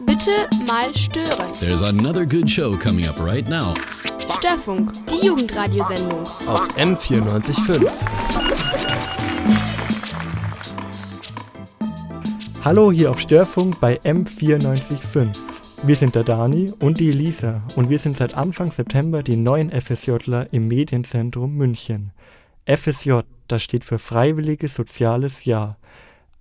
Bitte mal stören. There's another good show coming up right now. Störfunk, die Jugendradiosendung. Auf M94.5. Hallo hier auf Störfunk bei M94.5. Wir sind der Dani und die Elisa und wir sind seit Anfang September die neuen FSJler im Medienzentrum München. FSJ, das steht für Freiwilliges Soziales Jahr.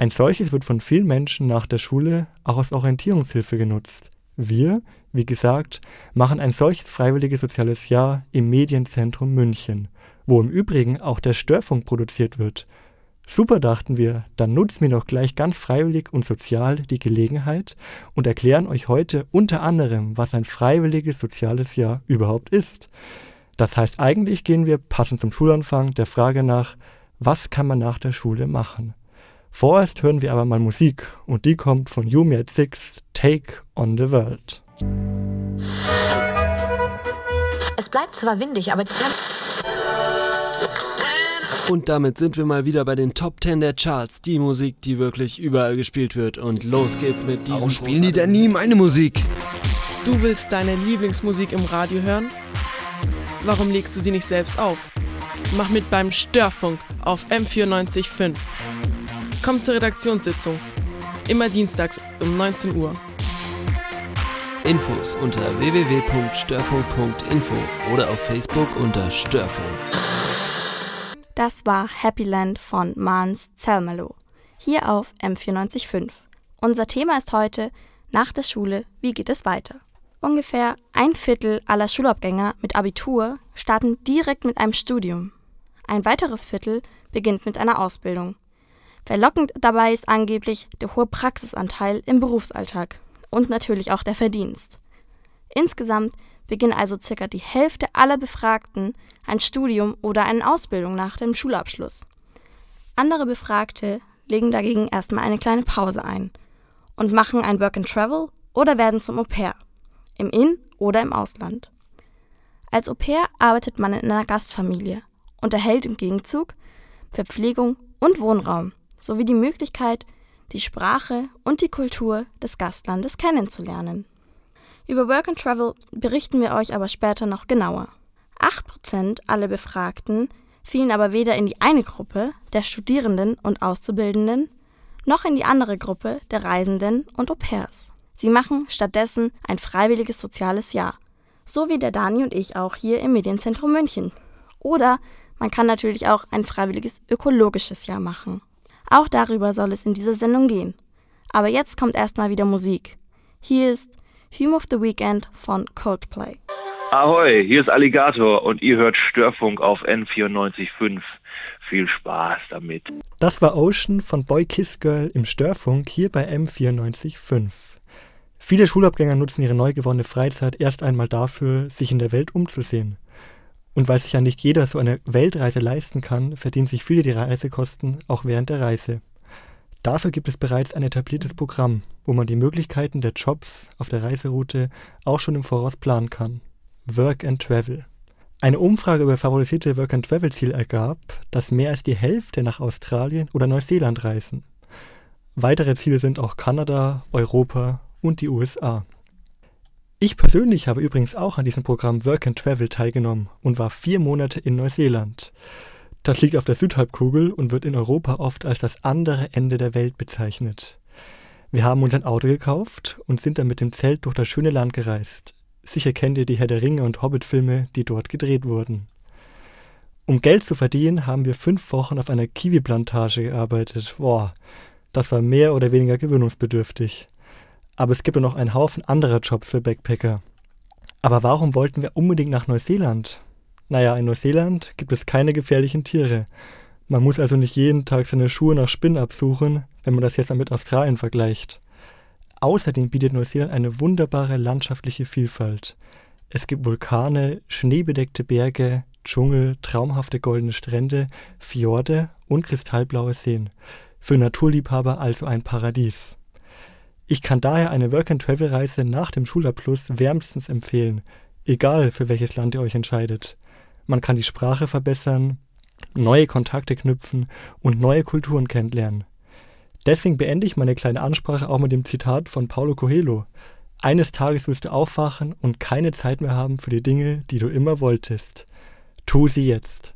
Ein solches wird von vielen Menschen nach der Schule auch als Orientierungshilfe genutzt. Wir, wie gesagt, machen ein solches freiwilliges soziales Jahr im Medienzentrum München, wo im Übrigen auch der Störfunk produziert wird. Super dachten wir, dann nutzen wir doch gleich ganz freiwillig und sozial die Gelegenheit und erklären euch heute unter anderem, was ein freiwilliges soziales Jahr überhaupt ist. Das heißt, eigentlich gehen wir passend zum Schulanfang der Frage nach, was kann man nach der Schule machen? Vorerst hören wir aber mal Musik und die kommt von Yumi at Six, Take on the World. Es bleibt zwar windig, aber die Und damit sind wir mal wieder bei den Top 10 der Charts. Die Musik, die wirklich überall gespielt wird. Und los geht's mit diesem. Warum spielen die denn nie meine Musik? Du willst deine Lieblingsmusik im Radio hören? Warum legst du sie nicht selbst auf? Mach mit beim Störfunk auf M94.5. Komm zur Redaktionssitzung. Immer dienstags um 19 Uhr. Infos unter www.störfunk.info oder auf Facebook unter Störfunk. Das war Happy Land von Mans Zelmerlo. Hier auf M94.5. Unser Thema ist heute Nach der Schule, wie geht es weiter? Ungefähr ein Viertel aller Schulabgänger mit Abitur starten direkt mit einem Studium. Ein weiteres Viertel beginnt mit einer Ausbildung. Verlockend dabei ist angeblich der hohe Praxisanteil im Berufsalltag und natürlich auch der Verdienst. Insgesamt beginnen also circa die Hälfte aller Befragten ein Studium oder eine Ausbildung nach dem Schulabschluss. Andere Befragte legen dagegen erstmal eine kleine Pause ein und machen ein Work and Travel oder werden zum Au pair, im In- oder im Ausland. Als Au pair arbeitet man in einer Gastfamilie und erhält im Gegenzug Verpflegung und Wohnraum sowie die Möglichkeit, die Sprache und die Kultur des Gastlandes kennenzulernen. Über Work and Travel berichten wir euch aber später noch genauer. 8% aller Befragten fielen aber weder in die eine Gruppe der Studierenden und Auszubildenden noch in die andere Gruppe der Reisenden und Au pairs. Sie machen stattdessen ein freiwilliges soziales Jahr, so wie der Dani und ich auch hier im Medienzentrum München. Oder man kann natürlich auch ein freiwilliges ökologisches Jahr machen. Auch darüber soll es in dieser Sendung gehen. Aber jetzt kommt erstmal wieder Musik. Hier ist Hymn of the Weekend von Coldplay. Ahoi, hier ist Alligator und ihr hört Störfunk auf N94.5. Viel Spaß damit. Das war Ocean von Boy Kiss Girl im Störfunk hier bei M94.5. Viele Schulabgänger nutzen ihre neu gewonnene Freizeit erst einmal dafür, sich in der Welt umzusehen. Und weil sich ja nicht jeder so eine Weltreise leisten kann, verdienen sich viele die Reisekosten auch während der Reise. Dafür gibt es bereits ein etabliertes Programm, wo man die Möglichkeiten der Jobs auf der Reiseroute auch schon im Voraus planen kann. Work and Travel. Eine Umfrage über favorisierte Work and Travel Ziele ergab, dass mehr als die Hälfte nach Australien oder Neuseeland reisen. Weitere Ziele sind auch Kanada, Europa und die USA. Ich persönlich habe übrigens auch an diesem Programm Work and Travel teilgenommen und war vier Monate in Neuseeland. Das liegt auf der Südhalbkugel und wird in Europa oft als das andere Ende der Welt bezeichnet. Wir haben uns ein Auto gekauft und sind dann mit dem Zelt durch das schöne Land gereist. Sicher kennt ihr die Herr der Ringe und Hobbit-Filme, die dort gedreht wurden. Um Geld zu verdienen, haben wir fünf Wochen auf einer Kiwi-Plantage gearbeitet. Boah, das war mehr oder weniger gewöhnungsbedürftig. Aber es gibt ja noch einen Haufen anderer Jobs für Backpacker. Aber warum wollten wir unbedingt nach Neuseeland? Naja, in Neuseeland gibt es keine gefährlichen Tiere. Man muss also nicht jeden Tag seine Schuhe nach Spinnen absuchen, wenn man das jetzt mit Australien vergleicht. Außerdem bietet Neuseeland eine wunderbare landschaftliche Vielfalt. Es gibt Vulkane, schneebedeckte Berge, Dschungel, traumhafte goldene Strände, Fjorde und kristallblaue Seen. Für Naturliebhaber also ein Paradies. Ich kann daher eine Work-and-Travel-Reise nach dem Schulabschluss wärmstens empfehlen, egal für welches Land ihr euch entscheidet. Man kann die Sprache verbessern, neue Kontakte knüpfen und neue Kulturen kennenlernen. Deswegen beende ich meine kleine Ansprache auch mit dem Zitat von Paulo Coelho. Eines Tages wirst du aufwachen und keine Zeit mehr haben für die Dinge, die du immer wolltest. Tu sie jetzt.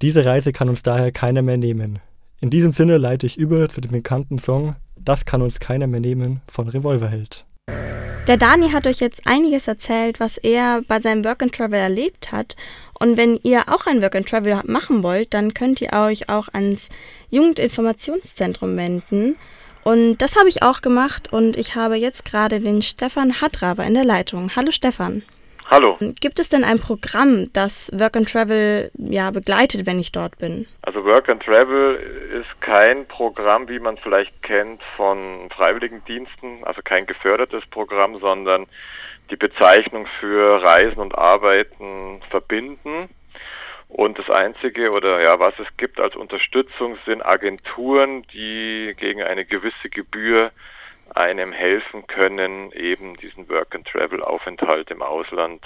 Diese Reise kann uns daher keiner mehr nehmen. In diesem Sinne leite ich über zu dem bekannten Song Das kann uns keiner mehr nehmen von Revolverheld. Der Dani hat euch jetzt einiges erzählt, was er bei seinem Work and Travel erlebt hat. Und wenn ihr auch ein Work and Travel machen wollt, dann könnt ihr euch auch ans Jugendinformationszentrum wenden. Und das habe ich auch gemacht und ich habe jetzt gerade den Stefan Hadraber in der Leitung. Hallo Stefan. Hallo. Gibt es denn ein Programm, das Work and Travel ja begleitet, wenn ich dort bin? Also Work and Travel ist kein Programm, wie man vielleicht kennt von Freiwilligendiensten, also kein gefördertes Programm, sondern die Bezeichnung für Reisen und Arbeiten verbinden. Und das Einzige oder ja, was es gibt als Unterstützung sind Agenturen, die gegen eine gewisse Gebühr einem helfen können, eben diesen Work-and-Travel-Aufenthalt im Ausland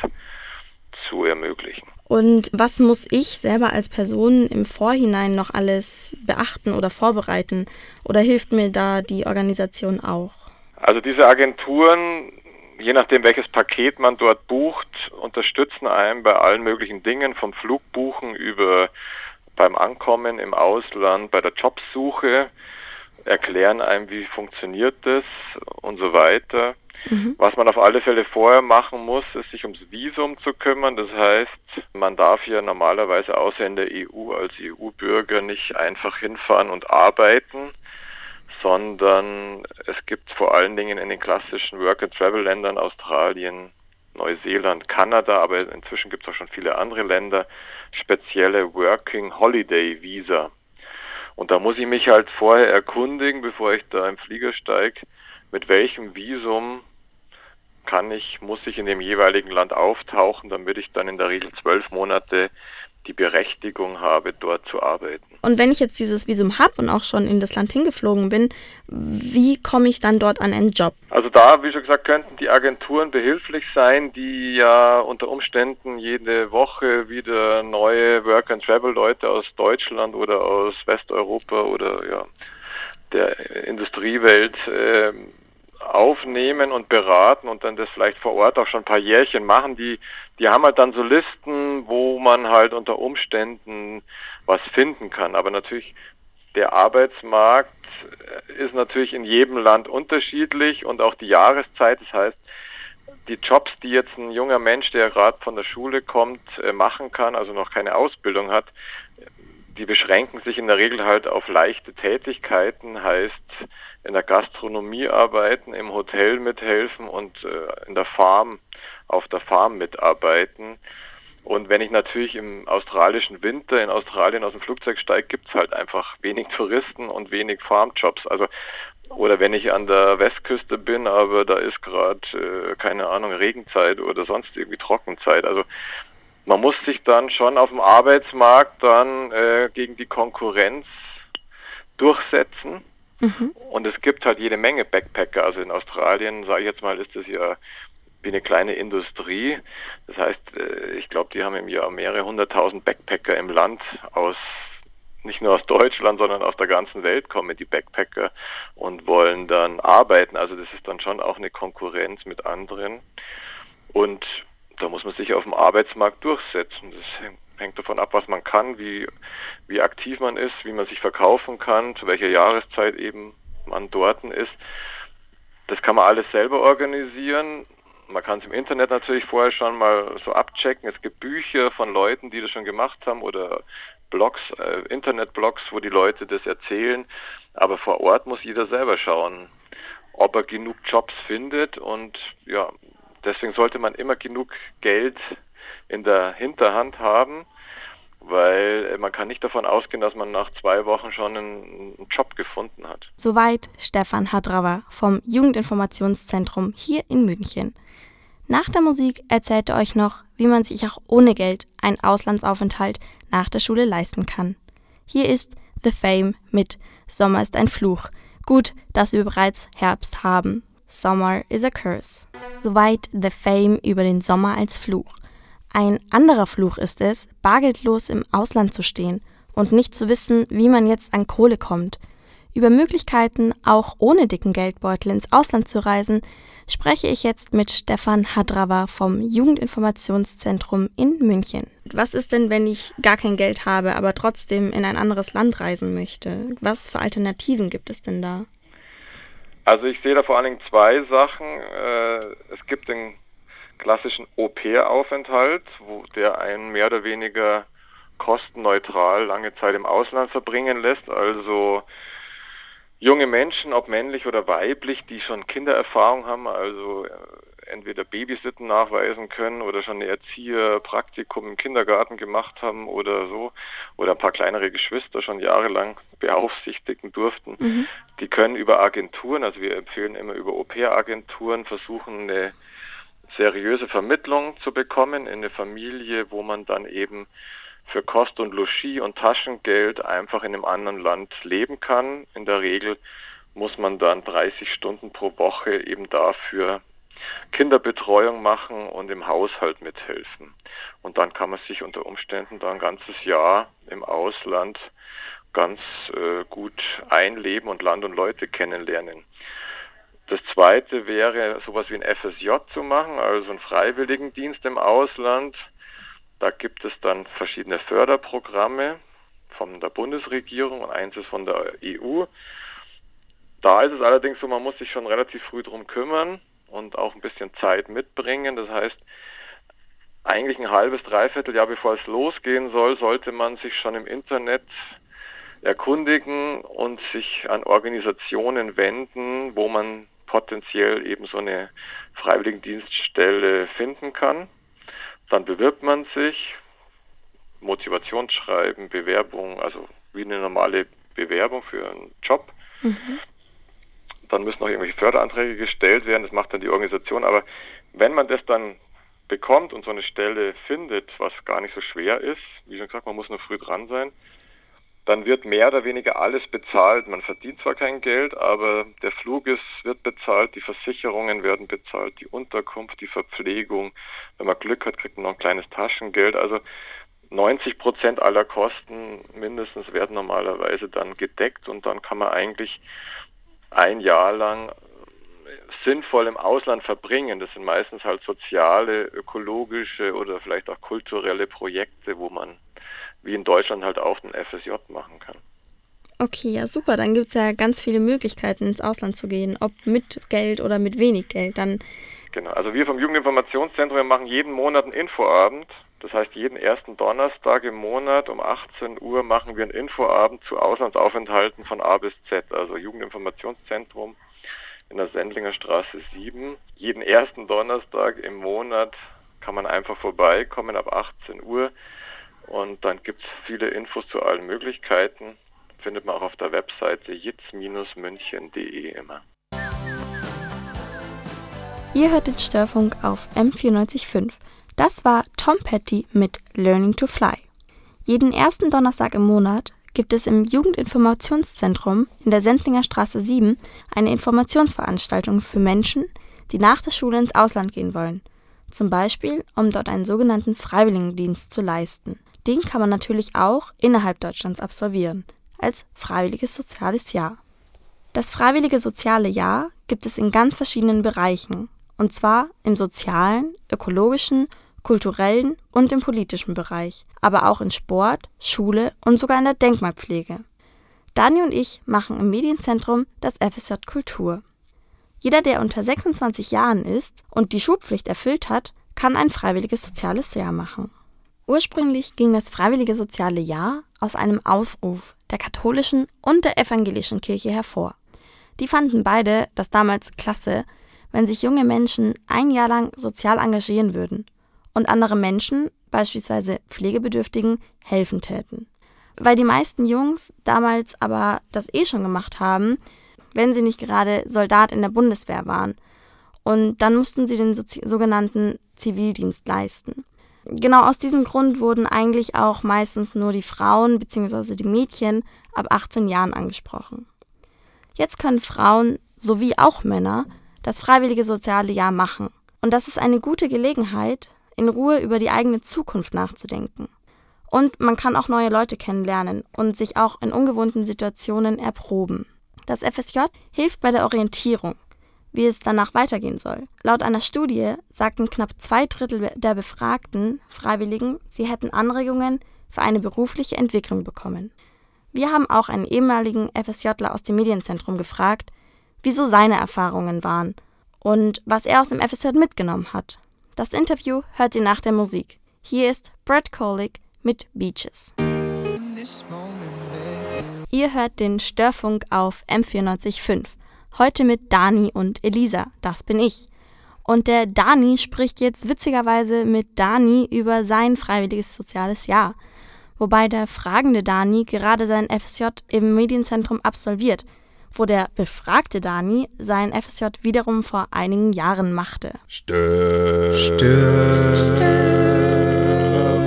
zu ermöglichen. Und was muss ich selber als Person im Vorhinein noch alles beachten oder vorbereiten? Oder hilft mir da die Organisation auch? Also diese Agenturen, je nachdem welches Paket man dort bucht, unterstützen einem bei allen möglichen Dingen, vom Flugbuchen über beim Ankommen im Ausland, bei der Jobsuche erklären einem, wie funktioniert das und so weiter. Mhm. Was man auf alle Fälle vorher machen muss, ist sich ums Visum zu kümmern. Das heißt, man darf ja normalerweise außer in der EU als EU-Bürger nicht einfach hinfahren und arbeiten, sondern es gibt vor allen Dingen in den klassischen Work-and-Travel-Ländern Australien, Neuseeland, Kanada, aber inzwischen gibt es auch schon viele andere Länder, spezielle Working Holiday Visa. Und da muss ich mich halt vorher erkundigen, bevor ich da im Flieger steige, mit welchem Visum kann ich, muss ich in dem jeweiligen Land auftauchen, damit ich dann in der Regel zwölf Monate die Berechtigung habe, dort zu arbeiten. Und wenn ich jetzt dieses Visum habe und auch schon in das Land hingeflogen bin, wie komme ich dann dort an einen Job? Also da, wie schon gesagt, könnten die Agenturen behilflich sein, die ja unter Umständen jede Woche wieder neue Work-and-Travel-Leute aus Deutschland oder aus Westeuropa oder ja der Industriewelt äh, aufnehmen und beraten und dann das vielleicht vor Ort auch schon ein paar Jährchen machen, die, die haben halt dann so Listen, wo man halt unter Umständen was finden kann. Aber natürlich der Arbeitsmarkt ist natürlich in jedem Land unterschiedlich und auch die Jahreszeit. Das heißt, die Jobs, die jetzt ein junger Mensch, der gerade von der Schule kommt, äh, machen kann, also noch keine Ausbildung hat, die beschränken sich in der Regel halt auf leichte Tätigkeiten, heißt in der Gastronomie arbeiten, im Hotel mithelfen und äh, in der Farm, auf der Farm mitarbeiten. Und wenn ich natürlich im australischen Winter in Australien aus dem Flugzeug steige, gibt es halt einfach wenig Touristen und wenig Farmjobs. Also oder wenn ich an der Westküste bin, aber da ist gerade, äh, keine Ahnung, Regenzeit oder sonst irgendwie Trockenzeit. Also man muss sich dann schon auf dem Arbeitsmarkt dann äh, gegen die Konkurrenz durchsetzen. Mhm. Und es gibt halt jede Menge Backpacker. Also in Australien, sage ich jetzt mal, ist das ja wie eine kleine Industrie. Das heißt, äh, ich glaube, die haben im Jahr mehrere hunderttausend Backpacker im Land aus nicht nur aus Deutschland, sondern aus der ganzen Welt kommen die Backpacker und wollen dann arbeiten. Also das ist dann schon auch eine Konkurrenz mit anderen. Und da muss man sich auf dem Arbeitsmarkt durchsetzen. Das hängt davon ab, was man kann, wie, wie aktiv man ist, wie man sich verkaufen kann, zu welcher Jahreszeit eben man dort ist. Das kann man alles selber organisieren. Man kann es im Internet natürlich vorher schon mal so abchecken. Es gibt Bücher von Leuten, die das schon gemacht haben oder Blogs, äh, Internetblogs, wo die Leute das erzählen. Aber vor Ort muss jeder selber schauen, ob er genug Jobs findet und ja, deswegen sollte man immer genug Geld in der Hinterhand haben, weil man kann nicht davon ausgehen, dass man nach zwei Wochen schon einen, Job gefunden hat. Soweit Stefan Hadrawer vom Jugendinformationszentrum hier in München. Nach der Musik erzählt er euch noch, wie man sich auch ohne Geld einen Auslandsaufenthalt nach der Schule leisten kann. Hier ist The Fame mit Sommer ist ein Fluch. Gut, dass wir bereits Herbst haben. Summer is a Curse. Soweit The Fame über den Sommer als Fluch. Ein anderer Fluch ist es, bargeldlos im Ausland zu stehen und nicht zu wissen, wie man jetzt an Kohle kommt. Über Möglichkeiten, auch ohne dicken Geldbeutel ins Ausland zu reisen, spreche ich jetzt mit Stefan Hadrawa vom Jugendinformationszentrum in München. Was ist denn, wenn ich gar kein Geld habe, aber trotzdem in ein anderes Land reisen möchte? Was für Alternativen gibt es denn da? Also ich sehe da vor allen Dingen zwei Sachen. Äh, es gibt den klassischen Au-pair-Aufenthalt, wo der einen mehr oder weniger kostenneutral lange Zeit im Ausland verbringen lässt. Also junge Menschen, ob männlich oder weiblich, die schon Kindererfahrung haben, also äh, entweder Babysitten nachweisen können oder schon eine Erzieherpraktikum im Kindergarten gemacht haben oder so, oder ein paar kleinere Geschwister schon jahrelang beaufsichtigen durften, mhm. die können über Agenturen, also wir empfehlen immer über Au-pair-Agenturen, versuchen eine seriöse Vermittlung zu bekommen in eine Familie, wo man dann eben für Kost und Logis und Taschengeld einfach in einem anderen Land leben kann. In der Regel muss man dann 30 Stunden pro Woche eben dafür Kinderbetreuung machen und im Haushalt mithelfen. Und dann kann man sich unter Umständen da ein ganzes Jahr im Ausland ganz äh, gut einleben und Land und Leute kennenlernen. Das zweite wäre sowas wie ein FSJ zu machen, also einen Freiwilligendienst im Ausland da gibt es dann verschiedene Förderprogramme von der Bundesregierung und eins ist von der EU. Da ist es allerdings so, man muss sich schon relativ früh drum kümmern und auch ein bisschen Zeit mitbringen. Das heißt, eigentlich ein halbes, dreiviertel Jahr bevor es losgehen soll, sollte man sich schon im Internet erkundigen und sich an Organisationen wenden, wo man potenziell eben so eine Freiwilligendienststelle finden kann. Dann bewirbt man sich, Motivationsschreiben, Bewerbung, also wie eine normale Bewerbung für einen Job. Mhm. Dann müssen noch irgendwelche Förderanträge gestellt werden, das macht dann die Organisation. Aber wenn man das dann bekommt und so eine Stelle findet, was gar nicht so schwer ist, wie schon gesagt, man muss nur früh dran sein, dann wird mehr oder weniger alles bezahlt. Man verdient zwar kein Geld, aber der Flug ist, wird bezahlt, die Versicherungen werden bezahlt, die Unterkunft, die Verpflegung. Wenn man Glück hat, kriegt man noch ein kleines Taschengeld. Also 90 Prozent aller Kosten mindestens werden normalerweise dann gedeckt und dann kann man eigentlich ein Jahr lang sinnvoll im Ausland verbringen. Das sind meistens halt soziale, ökologische oder vielleicht auch kulturelle Projekte, wo man wie in Deutschland halt auch den FSJ machen kann. Okay, ja super. Dann gibt es ja ganz viele Möglichkeiten, ins Ausland zu gehen, ob mit Geld oder mit wenig Geld. Dann genau, also wir vom Jugendinformationszentrum wir machen jeden Monat einen Infoabend. Das heißt, jeden ersten Donnerstag im Monat um 18 Uhr machen wir einen Infoabend zu Auslandsaufenthalten von A bis Z, also Jugendinformationszentrum in der Sendlinger Straße 7. Jeden ersten Donnerstag im Monat kann man einfach vorbeikommen ab 18 Uhr. Und dann gibt es viele Infos zu allen Möglichkeiten. Findet man auch auf der Webseite jitz-münchen.de immer. Ihr hört den Störfunk auf M945. Das war Tom Petty mit Learning to Fly. Jeden ersten Donnerstag im Monat gibt es im Jugendinformationszentrum in der Sendlinger Straße 7 eine Informationsveranstaltung für Menschen, die nach der Schule ins Ausland gehen wollen. Zum Beispiel, um dort einen sogenannten Freiwilligendienst zu leisten. Den kann man natürlich auch innerhalb Deutschlands absolvieren, als freiwilliges soziales Jahr. Das freiwillige soziale Jahr gibt es in ganz verschiedenen Bereichen, und zwar im sozialen, ökologischen, kulturellen und im politischen Bereich, aber auch in Sport, Schule und sogar in der Denkmalpflege. Dani und ich machen im Medienzentrum das FSJ Kultur. Jeder, der unter 26 Jahren ist und die Schulpflicht erfüllt hat, kann ein freiwilliges soziales Jahr machen. Ursprünglich ging das Freiwillige Soziale Jahr aus einem Aufruf der katholischen und der evangelischen Kirche hervor. Die fanden beide das damals klasse, wenn sich junge Menschen ein Jahr lang sozial engagieren würden und andere Menschen, beispielsweise Pflegebedürftigen, helfen täten. Weil die meisten Jungs damals aber das eh schon gemacht haben, wenn sie nicht gerade Soldat in der Bundeswehr waren. Und dann mussten sie den sogenannten Zivildienst leisten. Genau aus diesem Grund wurden eigentlich auch meistens nur die Frauen bzw. die Mädchen ab 18 Jahren angesprochen. Jetzt können Frauen sowie auch Männer das freiwillige soziale Jahr machen. Und das ist eine gute Gelegenheit, in Ruhe über die eigene Zukunft nachzudenken. Und man kann auch neue Leute kennenlernen und sich auch in ungewohnten Situationen erproben. Das FSJ hilft bei der Orientierung, wie es danach weitergehen soll. Laut einer Studie sagten knapp zwei Drittel der befragten Freiwilligen, sie hätten Anregungen für eine berufliche Entwicklung bekommen. Wir haben auch einen ehemaligen FSJler aus dem Medienzentrum gefragt, wieso seine Erfahrungen waren und was er aus dem FSJ mitgenommen hat. Das Interview hört ihr nach der Musik. Hier ist Brad Kolick mit Beaches. Ihr hört den Störfunk auf M945. Heute mit Dani und Elisa, das bin ich. Und der Dani spricht jetzt witzigerweise mit Dani über sein freiwilliges soziales Jahr. Wobei der fragende Dani gerade sein FSJ im Medienzentrum absolviert, wo der befragte Dani sein FSJ wiederum vor einigen Jahren machte. Stör. Stör.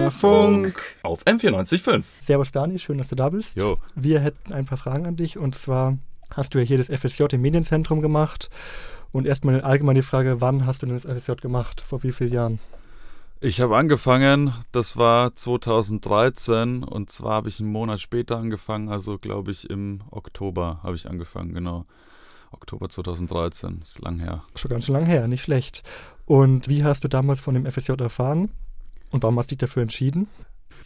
Störfunk auf M945. Servus Dani, schön, dass du da bist. Jo. Wir hätten ein paar Fragen an dich und zwar hast du ja hier das FSJ im Medienzentrum gemacht und erstmal allgemein die Frage, wann hast du denn das FSJ gemacht? Vor wie vielen Jahren? Ich habe angefangen, das war 2013 und zwar habe ich einen Monat später angefangen, also glaube ich im Oktober habe ich angefangen, genau. Oktober 2013, ist lang her. Schon ganz schön lang her, nicht schlecht. Und wie hast du damals von dem FSJ erfahren und warum hast du dich dafür entschieden?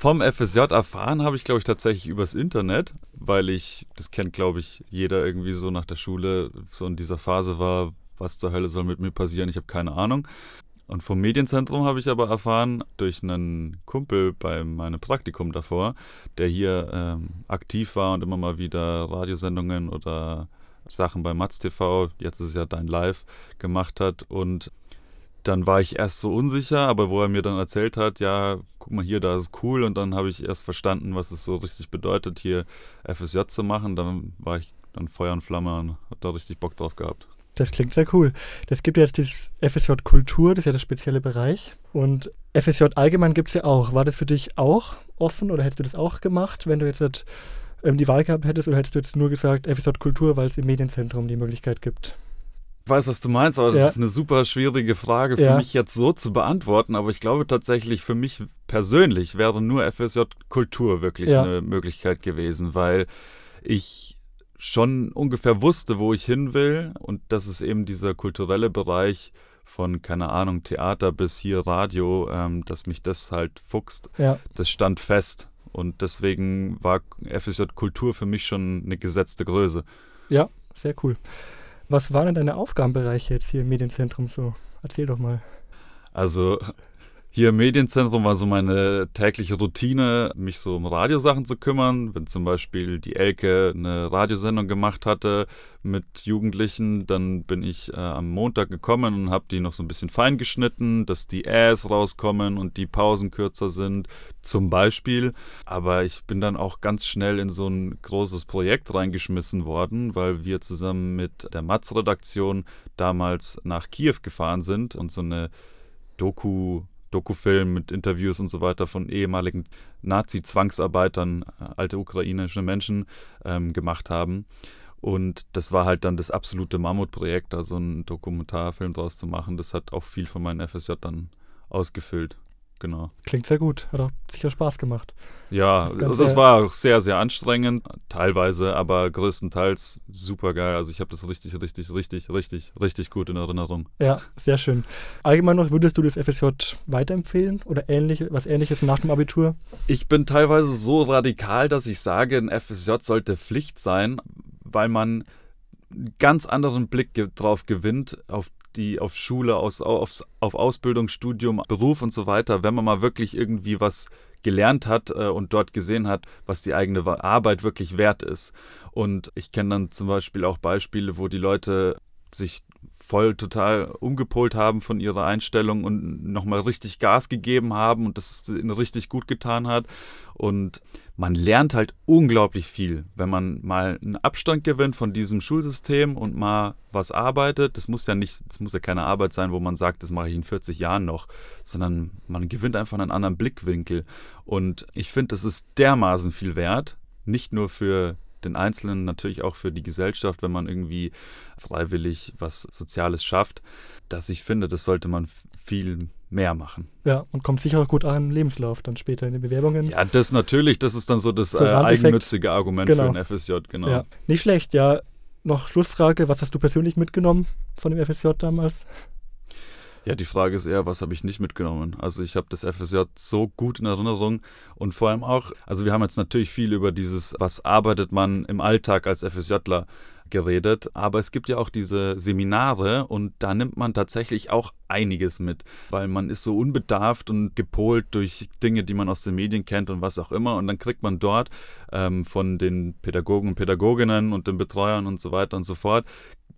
Vom FSJ erfahren habe ich, glaube ich, tatsächlich übers Internet, weil ich, das kennt, glaube ich, jeder irgendwie so nach der Schule, so in dieser Phase war, was zur Hölle soll mit mir passieren, ich habe keine Ahnung. Und vom Medienzentrum habe ich aber erfahren, durch einen Kumpel bei meinem Praktikum davor, der hier ähm, aktiv war und immer mal wieder Radiosendungen oder Sachen bei Matz TV, jetzt ist es ja Dein Live, gemacht hat. Und dann war ich erst so unsicher, aber wo er mir dann erzählt hat, ja, guck mal hier, da ist cool. Und dann habe ich erst verstanden, was es so richtig bedeutet, hier FSJ zu machen. Dann war ich dann Feuer und Flamme und habe da richtig Bock drauf gehabt. Das klingt sehr cool. Das gibt ja jetzt das FSJ Kultur, das ist ja der spezielle Bereich. Und FSJ allgemein gibt es ja auch. War das für dich auch offen oder hättest du das auch gemacht, wenn du jetzt ähm, die Wahl gehabt hättest oder hättest du jetzt nur gesagt FSJ Kultur, weil es im Medienzentrum die Möglichkeit gibt? Ich weiß, was du meinst, aber das Ja. ist eine super schwierige Frage für Ja. mich jetzt so zu beantworten. Aber ich glaube tatsächlich, für mich persönlich wäre nur FSJ Kultur wirklich Ja. eine Möglichkeit gewesen, weil ich schon ungefähr wusste, wo ich hin will. Und das ist eben dieser kulturelle Bereich von, keine Ahnung, Theater bis hier Radio, ähm, dass mich das halt fuchst. Das stand fest. Und deswegen war FSJ Kultur für mich schon eine gesetzte Größe. Ja, sehr cool. Was waren denn deine Aufgabenbereiche jetzt hier im Medienzentrum so? Erzähl doch mal. Also hier im Medienzentrum war so meine tägliche Routine, mich so um Radiosachen zu kümmern. Wenn zum Beispiel die Elke eine Radiosendung gemacht hatte mit Jugendlichen, dann bin ich äh, am Montag gekommen und habe die noch so ein bisschen fein geschnitten, dass die Äs rauskommen und die Pausen kürzer sind, zum Beispiel. Aber ich bin dann auch ganz schnell in so ein großes Projekt reingeschmissen worden, weil wir zusammen mit der Matz-Redaktion damals nach Kiew gefahren sind und so eine Doku, Dokufilm mit Interviews und so weiter von ehemaligen Nazi-Zwangsarbeitern, äh, alte ukrainische Menschen ähm, gemacht haben. Und das war halt dann das absolute Mammutprojekt, da so einen Dokumentarfilm draus zu machen. Das hat auch viel von meinem FSJ dann ausgefüllt. Genau. Klingt sehr gut. Hat auch sicher Spaß gemacht. Ja, also es war auch sehr, sehr anstrengend, teilweise, aber größtenteils super geil. Also ich habe das richtig, richtig, richtig, richtig, richtig gut in Erinnerung. Ja, sehr schön. Allgemein noch, würdest du das FSJ weiterempfehlen oder ähnlich, was ähnliches nach dem Abitur? Ich bin teilweise so radikal, dass ich sage, ein FSJ sollte Pflicht sein, weil man einen ganz anderen Blick drauf gewinnt, auf die, auf Schule, aus, aufs, auf Ausbildung, Studium, Beruf und so weiter, wenn man mal wirklich irgendwie was gelernt hat äh, und dort gesehen hat, was die eigene Arbeit wirklich wert ist. Und ich kenne dann zum Beispiel auch Beispiele, wo die Leute sich voll total umgepolt haben von ihrer Einstellung und nochmal richtig Gas gegeben haben und das ihnen richtig gut getan hat. Und man lernt halt unglaublich viel, wenn man mal einen Abstand gewinnt von diesem Schulsystem und mal was arbeitet. Das muss ja nicht, das muss ja keine Arbeit sein, wo man sagt, das mache ich in 40 Jahren noch, sondern man gewinnt einfach einen anderen Blickwinkel. Und ich finde, das ist dermaßen viel wert, nicht nur für den Einzelnen, natürlich auch für die Gesellschaft, wenn man irgendwie freiwillig was Soziales schafft, dass ich finde, das sollte man viel mehr machen. Ja, und kommt sicher auch gut an im Lebenslauf dann später in den Bewerbungen. Ja, das natürlich, das ist dann so das So äh, eigennützige Argument Genau. für ein FSJ, genau. Ja, nicht schlecht, ja. noch Schlussfrage, was hast du persönlich mitgenommen von dem FSJ damals? Ja, die Frage ist eher, was habe ich nicht mitgenommen? Also ich habe das FSJ so gut in Erinnerung und vor allem auch, also wir haben jetzt natürlich viel über dieses, was arbeitet man im Alltag als FSJler geredet, aber es gibt ja auch diese Seminare und da nimmt man tatsächlich auch einiges mit, weil man ist so unbedarft und gepolt durch Dinge, die man aus den Medien kennt und was auch immer und dann kriegt man dort ähm, von den Pädagogen und Pädagoginnen und den Betreuern und so weiter und so fort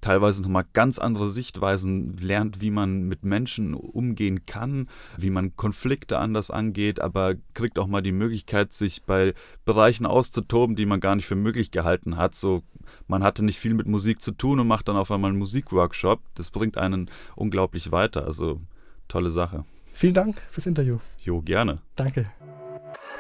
teilweise nochmal ganz andere Sichtweisen lernt, wie man mit Menschen umgehen kann, wie man Konflikte anders angeht, aber kriegt auch mal die Möglichkeit, sich bei Bereichen auszutoben, die man gar nicht für möglich gehalten hat. So, man hatte nicht viel mit Musik zu tun und macht dann auf einmal einen Musikworkshop. Das bringt einen unglaublich weiter. Also tolle Sache. Vielen Dank fürs Interview. Jo, gerne. Danke.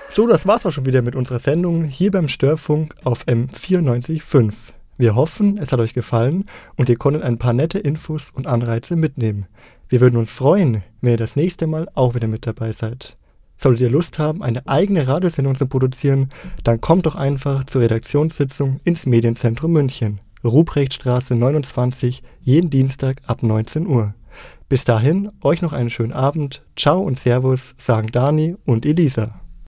So, das war's auch schon wieder mit unserer Sendung hier beim Störfunk auf M94.5. Wir hoffen, es hat euch gefallen und ihr konntet ein paar nette Infos und Anreize mitnehmen. Wir würden uns freuen, wenn ihr das nächste Mal auch wieder mit dabei seid. Solltet ihr Lust haben, eine eigene Radiosendung zu produzieren, dann kommt doch einfach zur Redaktionssitzung ins Medienzentrum München, Ruprechtstraße 29, jeden Dienstag ab 19 Uhr. Bis dahin, euch noch einen schönen Abend. Ciao und Servus, sagen Dani und Elisa.